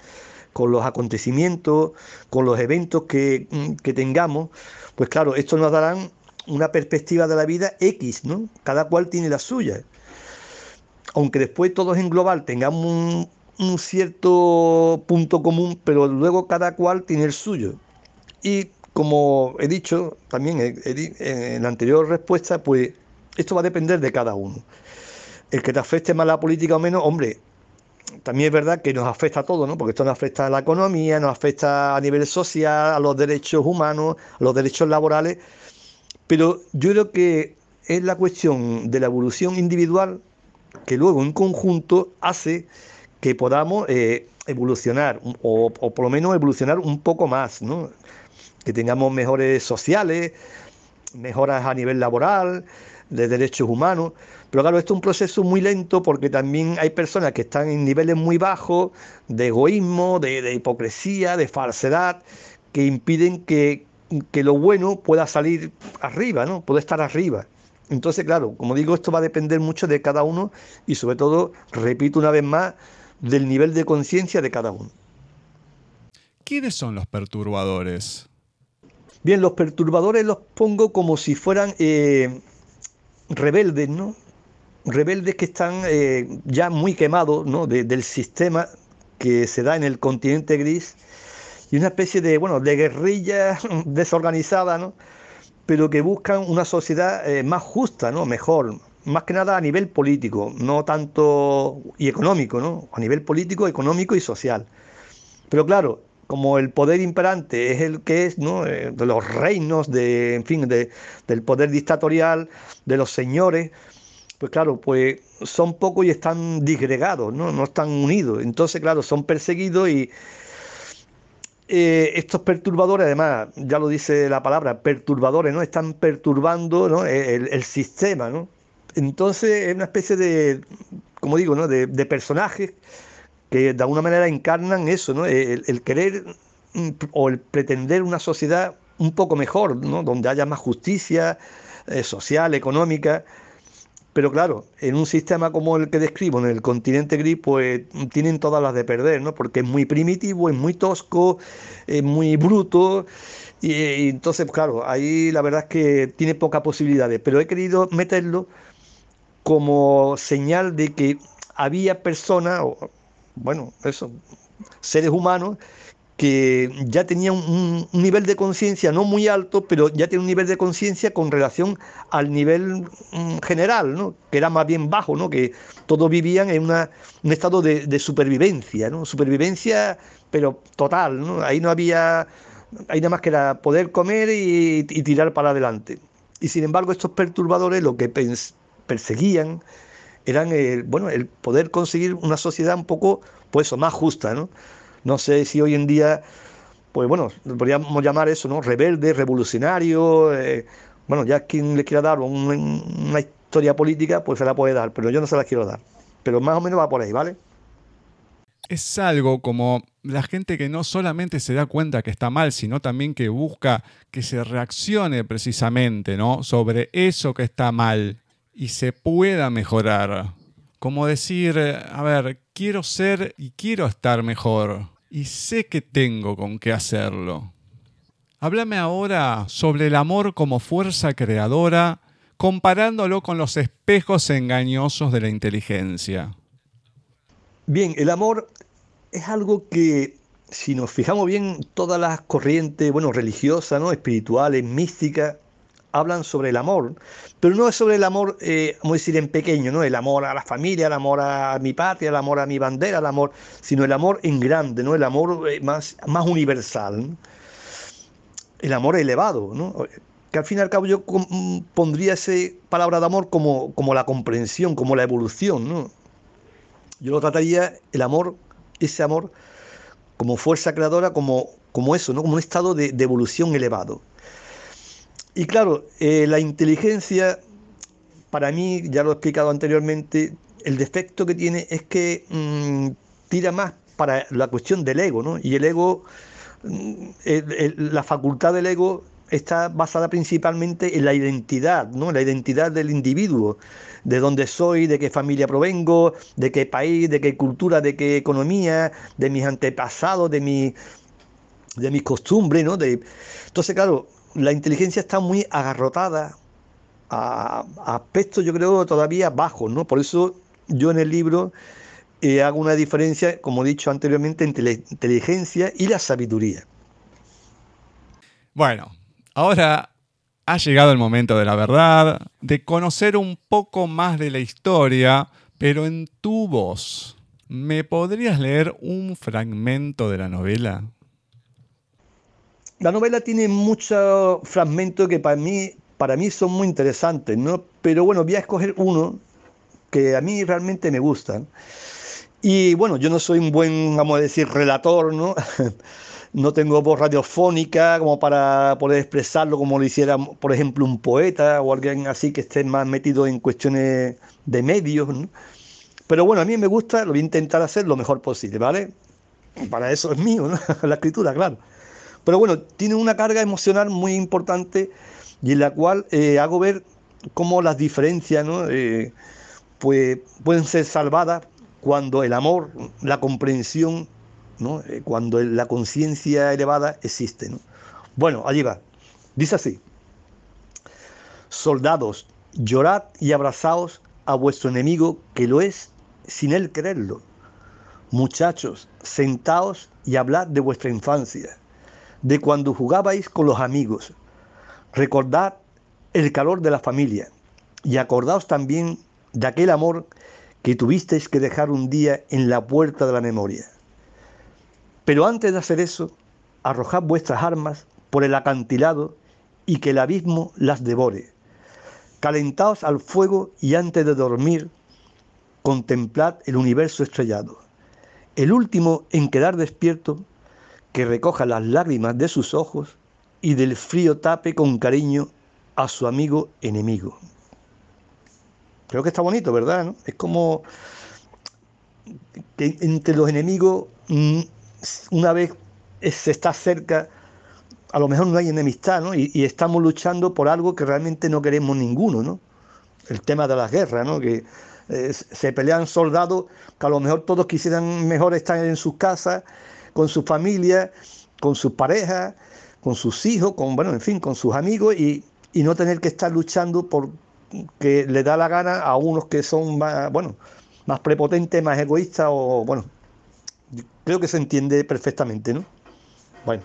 con los acontecimientos, con los eventos que, que tengamos, pues claro, esto nos darán una perspectiva de la vida X, ¿no? Cada cual tiene la suya. Aunque después todos en global tengamos un, cierto punto común, pero luego cada cual tiene el suyo. Y como he dicho también en la anterior respuesta, pues esto va a depender de cada uno. El que te afecte más la política o menos, hombre, también es verdad que nos afecta a todos, ¿no? Porque esto nos afecta a la economía, nos afecta a nivel social, a los derechos humanos, a los derechos laborales. Pero yo creo que es la cuestión de la evolución individual que luego en conjunto hace que podamos eh, evolucionar o, por lo menos evolucionar un poco más, ¿no? que tengamos mejores sociales, mejoras a nivel laboral, de derechos humanos. Pero claro, esto es un proceso muy lento porque también hay personas que están en niveles muy bajos de egoísmo, de, hipocresía, de falsedad, que impiden que, que, lo bueno pueda salir arriba, ¿no? Puede estar arriba. Entonces, claro, como digo, esto va a depender mucho de cada uno y sobre todo, repito una vez más, del nivel de conciencia de cada uno. ¿Quiénes son los perturbadores? Bien, los perturbadores los pongo como si fueran eh, rebeldes, ¿no? Rebeldes que están eh, ya muy quemados, ¿no? del sistema que se da en el continente gris y una especie de, bueno, de guerrilla desorganizada, ¿no? Pero que buscan una sociedad eh, más justa, ¿no? Mejor, más que nada a nivel político, no tanto y económico, ¿no? A nivel político, económico y social. Pero claro, como el poder imperante es el que es, ¿no? Eh, de los reinos, de, en fin, de, del poder dictatorial, de los señores, pues claro, pues son pocos y están disgregados, ¿no? no están unidos. Entonces, claro, son perseguidos y eh, estos perturbadores, además, ya lo dice la palabra, perturbadores, ¿no? Están perturbando ¿no? el, el, sistema, ¿no? Entonces es una especie de, como digo, ¿no? de, de personajes que de alguna manera encarnan eso, ¿no? el, querer mm, o el pretender una sociedad un poco mejor, ¿no? donde haya más justicia eh, social, económica. Pero claro, en un sistema como el que describo, en el continente gris, pues tienen todas las de perder, ¿no? Porque es muy primitivo, es muy tosco, es muy bruto. Y, entonces, claro, ahí la verdad es que tiene pocas posibilidades. Pero he querido meterlo como señal de que había personas, bueno, eso, seres humanos que ya tenían un, nivel de conciencia no muy alto, pero ya tienen un nivel de conciencia con relación al nivel mm, general, ¿no? que era más bien bajo, ¿no? que todos vivían en un estado de, supervivencia, ¿no? supervivencia pero total, ¿no? ahí no había, ahí nada más que era poder comer y, tirar para adelante. Y sin embargo estos perturbadores lo que perseguían eran el, bueno, el poder conseguir una sociedad un poco, pues más justa, ¿no? No sé si hoy en día, pues bueno, podríamos llamar eso, ¿no? Rebelde, revolucionario, eh, bueno, ya quien le quiera dar una historia política, pues se la puede dar, pero yo no se la quiero dar. Pero más o menos va por ahí, ¿vale? Es algo como la gente que no solamente se da cuenta que está mal, sino también que busca que se reaccione precisamente, ¿no? Sobre eso que está mal y se pueda mejorar. Como decir, a ver, quiero ser y quiero estar mejor y sé que tengo con qué hacerlo. Háblame ahora sobre el amor como fuerza creadora, comparándolo con los espejos engañosos de la inteligencia. Bien, el amor es algo que, si nos fijamos bien, todas las corrientes, bueno, religiosas, ¿no? espirituales, místicas, hablan sobre el amor, pero no es sobre el amor, eh, vamos a decir, en pequeño, ¿no? El amor a la familia, el amor a mi patria, el amor a mi bandera, el amor, sino el amor en grande, ¿no? El amor eh, más, más universal, el amor elevado, ¿no? Que al fin y al cabo yo pondría esa palabra de amor como, como la comprensión, como la evolución, ¿no? Yo lo trataría el amor, ese amor, como fuerza creadora, como, como eso, ¿no? Como un estado de evolución elevado. Y claro, eh, la inteligencia, para mí, ya lo he explicado anteriormente, el defecto que tiene es que mm, tira más para la cuestión del ego, ¿no? Y el ego, mm, la facultad del ego está basada principalmente en la identidad, ¿no? La identidad del individuo, de dónde soy, de qué familia provengo, de qué país, de qué cultura, de qué economía, de mis antepasados, de mi de mis costumbres, ¿no? De, entonces, claro, la inteligencia está muy agarrotada a, aspectos, yo creo, todavía bajos, ¿no? Por eso yo en el libro eh, hago una diferencia, como he dicho anteriormente, entre la inteligencia y la sabiduría. Bueno, ahora ha llegado el momento de la verdad, de conocer un poco más de la historia, pero en tu voz. ¿Me podrías leer un fragmento de la novela? La novela tiene muchos fragmentos que para mí, para mí son muy interesantes, ¿no? Pero bueno, voy a escoger uno que a mí realmente me gusta. Y bueno, yo no soy un buen, vamos a decir, relator, ¿no? no tengo voz radiofónica como para poder expresarlo como lo hiciera, por ejemplo, un poeta o alguien así que esté más metido en cuestiones de medios. ¿no? Pero bueno, a mí me gusta, lo voy a intentar hacer lo mejor posible, ¿vale? Para eso es mío, la escritura, claro. Pero bueno, tiene una carga emocional muy importante y en la cual eh, hago ver cómo las diferencias ¿no? Eh, pues, pueden ser salvadas cuando el amor, la comprensión, ¿no? Eh, cuando la conciencia elevada existe. ¿no? Bueno, allí va. Dice así. Soldados, llorad y abrazaos a vuestro enemigo que lo es sin él quererlo. Muchachos, sentaos y hablad de vuestra infancia de cuando jugabais con los amigos. Recordad el calor de la familia y acordaos también de aquel amor que tuvisteis que dejar un día en la puerta de la memoria. Pero antes de hacer eso, arrojad vuestras armas por el acantilado y que el abismo las devore. Calentaos al fuego y antes de dormir, contemplad el universo estrellado. El último en quedar despierto que recoja las lágrimas de sus ojos y del frío tape con cariño a su amigo enemigo. Creo que está bonito, ¿verdad? Es como que entre los enemigos, mm, una vez se está cerca, a lo mejor no hay enemistad, ¿no? Y, estamos luchando por algo que realmente no queremos ninguno, ¿no? El tema de las guerras, ¿no? Que eh, se pelean soldados que a lo mejor todos quisieran mejor estar en sus casas con su familia, con sus parejas, con sus hijos, con, bueno, en fin, con sus amigos y, no tener que estar luchando por que le da la gana a unos que son más, bueno, más prepotentes, más egoístas o, bueno, creo que se entiende perfectamente, ¿no? Bueno.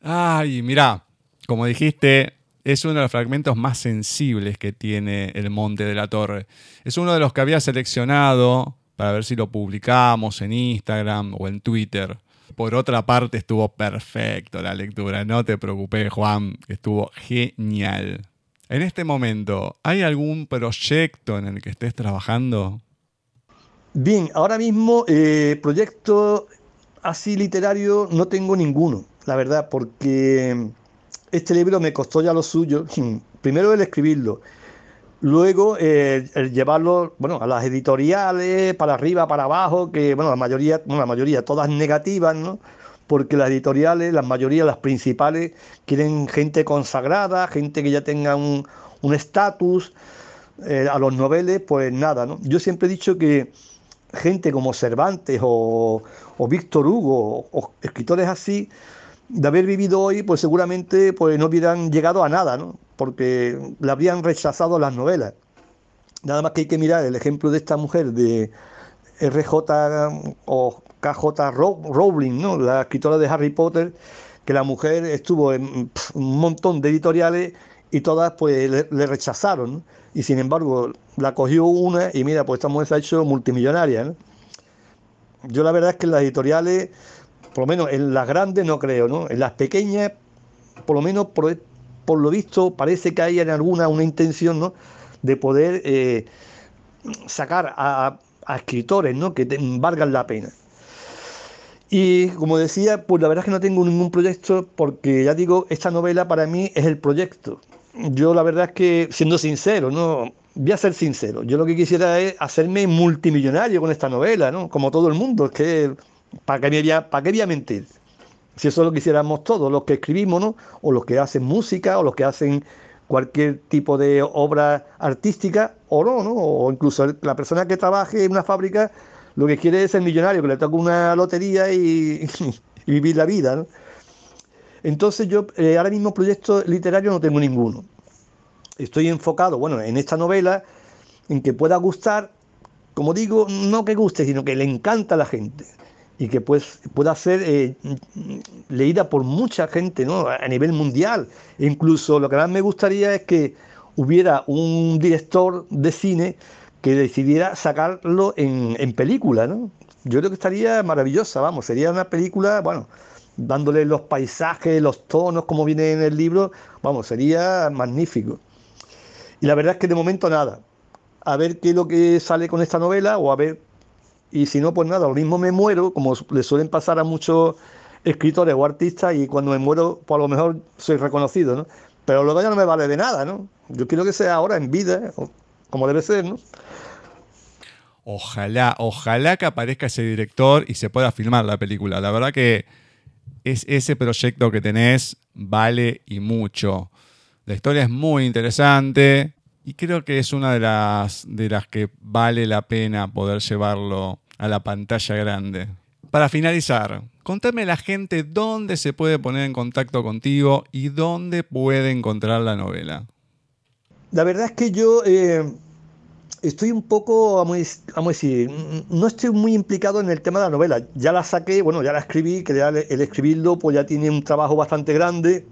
Ay, mira, como dijiste, es uno de los fragmentos más sensibles que tiene el Monte de la Torre. Es uno de los que había seleccionado para ver si lo publicamos en Instagram o en Twitter. Por otra parte, estuvo perfecto la lectura. No te preocupes, Juan, estuvo genial. En este momento, ¿hay algún proyecto en el que estés trabajando? Bien, ahora mismo eh, proyecto así literario no tengo ninguno, la verdad, porque este libro me costó ya lo suyo. Primero el escribirlo Luego, eh, el llevarlo bueno, a las editoriales, para arriba, para abajo, que bueno, la mayoría, la mayoría, todas negativas, ¿no? Porque las editoriales, la mayoría, las principales, quieren gente consagrada, gente que ya tenga un estatus. Eh, a los noveles, pues nada, ¿no? Yo siempre he dicho que gente como Cervantes o, o Víctor Hugo o escritores así, de haber vivido hoy, pues seguramente pues no hubieran llegado a nada, ¿no? Porque le habrían rechazado las novelas. Nada más que hay que mirar el ejemplo de esta mujer de RJ o KJ Rowling, ¿no? La escritora de Harry Potter, que la mujer estuvo en un montón de editoriales y todas pues le, rechazaron, Y sin embargo la cogió una y mira, pues esta mujer se ha hecho multimillonaria, Yo la verdad es que en las editoriales por lo menos en las grandes no creo, ¿no? En las pequeñas, por lo menos por, lo visto, parece que hay en alguna una intención, ¿no? De poder eh, sacar a, escritores, ¿no? Que valgan la pena. Y como decía, pues la verdad es que no tengo ningún proyecto porque ya digo, esta novela para mí es el proyecto. Yo la verdad es que, siendo sincero, no voy a ser sincero, yo lo que quisiera es hacerme multimillonario con esta novela, ¿no? Como todo el mundo, es que ¿Para qué, voy a, mentir? Si eso lo quisiéramos todos, los que escribimos, ¿no? O los que hacen música, o los que hacen cualquier tipo de obra artística, o no, ¿no? O incluso la persona que trabaje en una fábrica, lo que quiere es ser millonario, que le toque una lotería y, vivir la vida, ¿no? Entonces yo eh, ahora mismo proyecto literario no tengo ninguno. Estoy enfocado, bueno, en esta novela, en que pueda gustar, como digo, no que guste, sino que le encanta a la gente y que pues, pueda ser eh, leída por mucha gente ¿no? a nivel mundial. Incluso lo que más me gustaría es que hubiera un director de cine que decidiera sacarlo en, en película. ¿no? Yo creo que estaría maravillosa, vamos, sería una película, bueno, dándole los paisajes, los tonos, como viene en el libro, vamos, sería magnífico. Y la verdad es que de momento nada. A ver qué es lo que sale con esta novela o a ver y si no, pues nada, lo mismo me muero, como le suelen pasar a muchos escritores o artistas, y cuando me muero, pues a lo mejor soy reconocido, ¿no? Pero luego ya no me vale de nada, ¿no? Yo quiero que sea ahora en vida, como debe ser, ¿no? Ojalá, ojalá que aparezca ese director y se pueda filmar la película. La verdad que es ese proyecto que tenés vale y mucho. La historia es muy interesante y creo que es una de las, de las que vale la pena poder llevarlo a la pantalla grande. Para finalizar, contame a la gente dónde se puede poner en contacto contigo y dónde puede encontrar la novela. La verdad es que yo eh, estoy un poco, vamos a decir, no estoy muy implicado en el tema de la novela. Ya la saqué, bueno, ya la escribí, que el escribirlo pues ya tiene un trabajo bastante grande.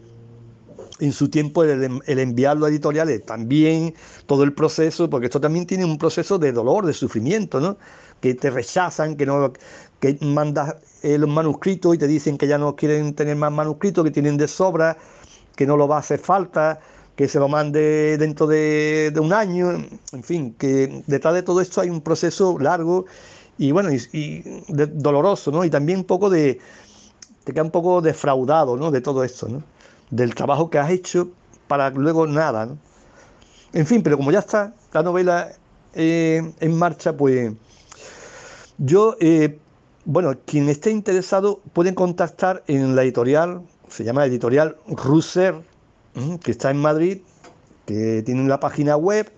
En su tiempo el, enviarlo a editoriales también, todo el proceso, porque esto también tiene un proceso de dolor, de sufrimiento, ¿no? Que te rechazan, que no que mandas los manuscritos y te dicen que ya no quieren tener más manuscritos, que tienen de sobra, que no lo va a hacer falta que se lo mande dentro de, un año, en fin, que detrás de todo esto hay un proceso largo y bueno, y, doloroso, ¿no? Y también un poco de, te queda un poco defraudado, ¿no? De todo esto, ¿no? Del trabajo que has hecho para luego nada. En fin, pero como ya está la novela eh, en marcha, pues yo, eh, bueno, quien esté interesado puede contactar en la editorial, se llama editorial Russer, que está en Madrid, que tiene una página web,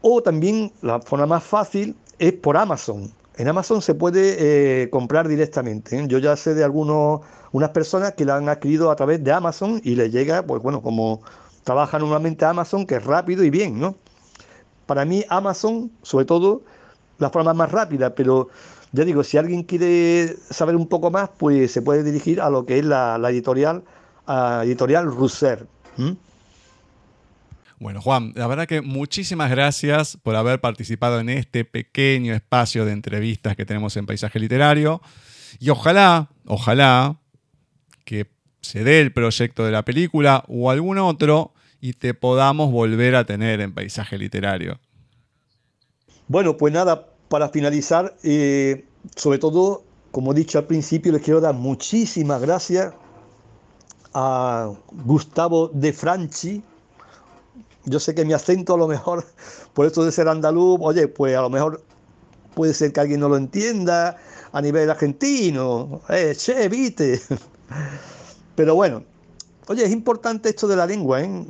o también la forma más fácil es por Amazon. En Amazon se puede eh, comprar directamente. ¿eh? Yo ya sé de algunos, unas personas que la han adquirido a través de Amazon y les llega, pues bueno, como trabaja normalmente Amazon, que es rápido y bien, ¿no? Para mí Amazon, sobre todo, la forma más rápida, pero ya digo, si alguien quiere saber un poco más, pues se puede dirigir a lo que es la, editorial, a editorial Russer. Bueno, Juan, la verdad que muchísimas gracias por haber participado en este pequeño espacio de entrevistas que tenemos en Paisaje Literario. Y ojalá, ojalá que se dé el proyecto de la película o algún otro y te podamos volver a tener en Paisaje Literario. Bueno, pues nada, para finalizar, eh, sobre todo, como he dicho al principio, les quiero dar muchísimas gracias a Gustavo de Franchi. Yo sé que mi acento a lo mejor, por esto de ser andaluz, oye, pues a lo mejor puede ser que alguien no lo entienda a nivel argentino. Eh, che. Pero bueno, oye, es importante esto de la lengua, ¿eh?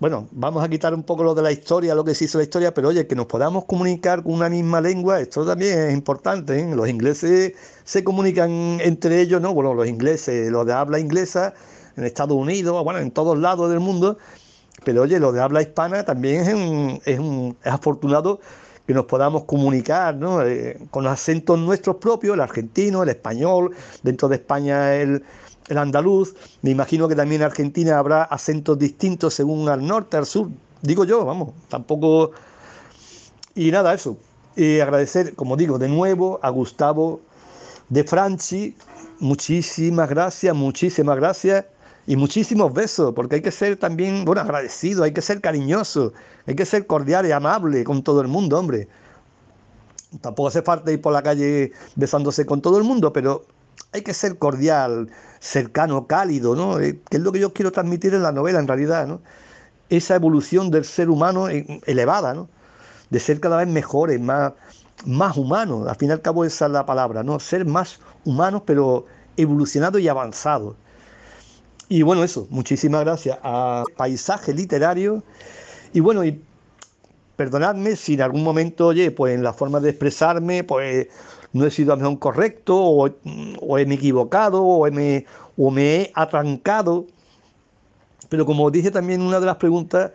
Bueno, vamos a quitar un poco lo de la historia, lo que se hizo la historia, pero oye, que nos podamos comunicar con una misma lengua, esto también es importante. ¿eh? Los ingleses se comunican entre ellos, ¿no? Bueno, los ingleses, los de habla inglesa, en Estados Unidos, bueno, en todos lados del mundo. Pero oye, lo de habla hispana también es, un, es, un, es afortunado que nos podamos comunicar ¿no? Eh, con acentos nuestros propios, el argentino, el español, dentro de España el, el andaluz. Me imagino que también en Argentina habrá acentos distintos según al norte, al sur. Digo yo, vamos, tampoco... Y nada, eso. Y agradecer, como digo, de nuevo a Gustavo de Franchi. Muchísimas gracias, muchísimas gracias y muchísimos besos, porque hay que ser también, bueno, agradecido, hay que ser cariñoso, hay que ser cordial y amable con todo el mundo, hombre. Tampoco hace falta ir por la calle besándose con todo el mundo, pero hay que ser cordial, cercano, cálido, ¿no? Eh, que es lo que yo quiero transmitir en la novela, en realidad, ¿no? Esa evolución del ser humano elevada, ¿no? De ser cada vez mejores, más, más humanos. Al fin y al cabo esa es la palabra, ¿no? Ser más humanos, pero evolucionados y avanzados. Y bueno, eso, muchísimas gracias a Paisaje Literario. Y bueno, y perdonadme si en algún momento, oye, pues en la forma de expresarme, pues no he sido a lo mejor correcto, o, o he me equivocado, o me, o me he atrancado. Pero como dije también en una de las preguntas,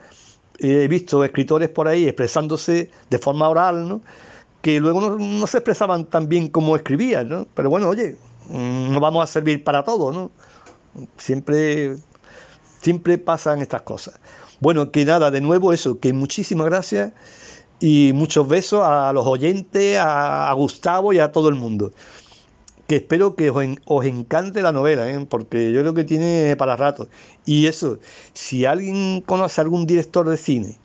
he visto escritores por ahí expresándose de forma oral, ¿no? que luego no, no se expresaban tan bien como escribían, ¿no? Pero bueno, oye, mm, no vamos a servir para todo, ¿no? Siempre, siempre pasan estas cosas. Bueno, que nada, de nuevo eso, que muchísimas gracias y muchos besos a los oyentes, a, Gustavo y a todo el mundo. Que espero que os, encante la novela, ¿eh? porque yo creo que tiene para rato. Y eso, si alguien conoce a algún director de cine,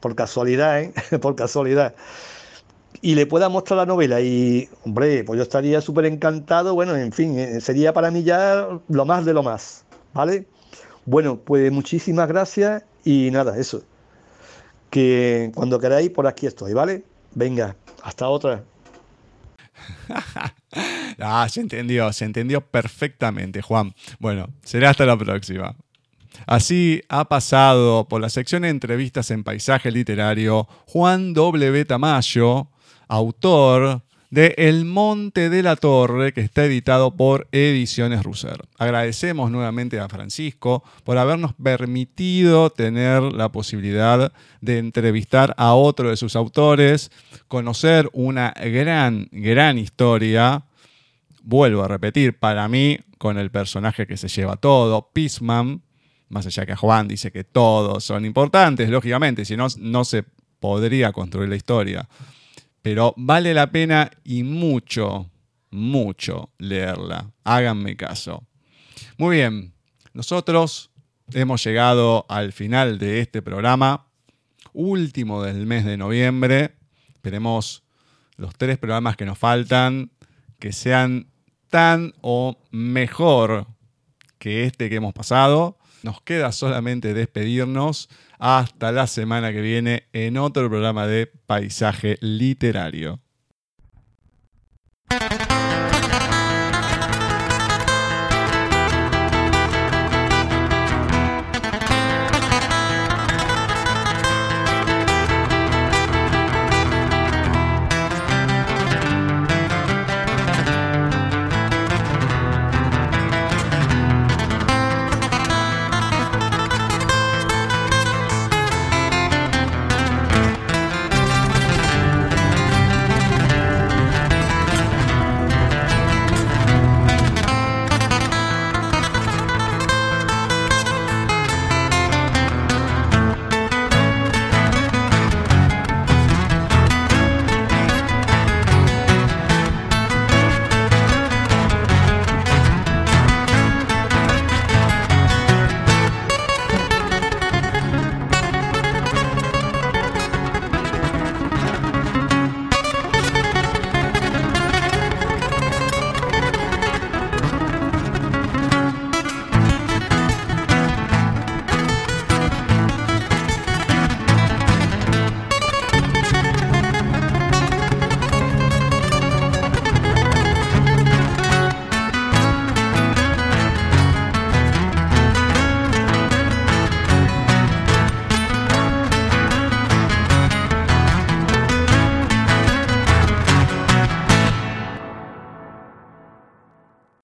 por casualidad, ¿eh? por casualidad, y le pueda mostrar la novela y, hombre, pues yo estaría súper encantado, bueno, en fin, eh, sería para mí ya lo más de lo más, ¿vale? Bueno, pues muchísimas gracias y nada, eso. Que cuando queráis, por aquí estoy, ¿vale? Venga, hasta otra. ah, se entendió, se entendió perfectamente, Juan. Bueno, será hasta la próxima. Así ha pasado por la sección de entrevistas en paisaje literario Juan W. Tamayo, autor de El Monte de la Torre, que está editado por Ediciones Russer. Agradecemos nuevamente a Francisco por habernos permitido tener la posibilidad de entrevistar a otro de sus autores, conocer una gran, gran historia. Vuelvo a repetir, para mí, con el personaje que se lleva todo, Pisman, más allá que Juan dice que todos son importantes, lógicamente, si no, no se podría construir la historia pero vale la pena y mucho, mucho leerla. Háganme caso. Muy bien, nosotros hemos llegado al final de este programa, último del mes de noviembre. Esperemos los tres programas que nos faltan que sean tan o mejor que este que hemos pasado. Nos queda solamente despedirnos hasta la semana que viene en otro programa de Paisaje Literario.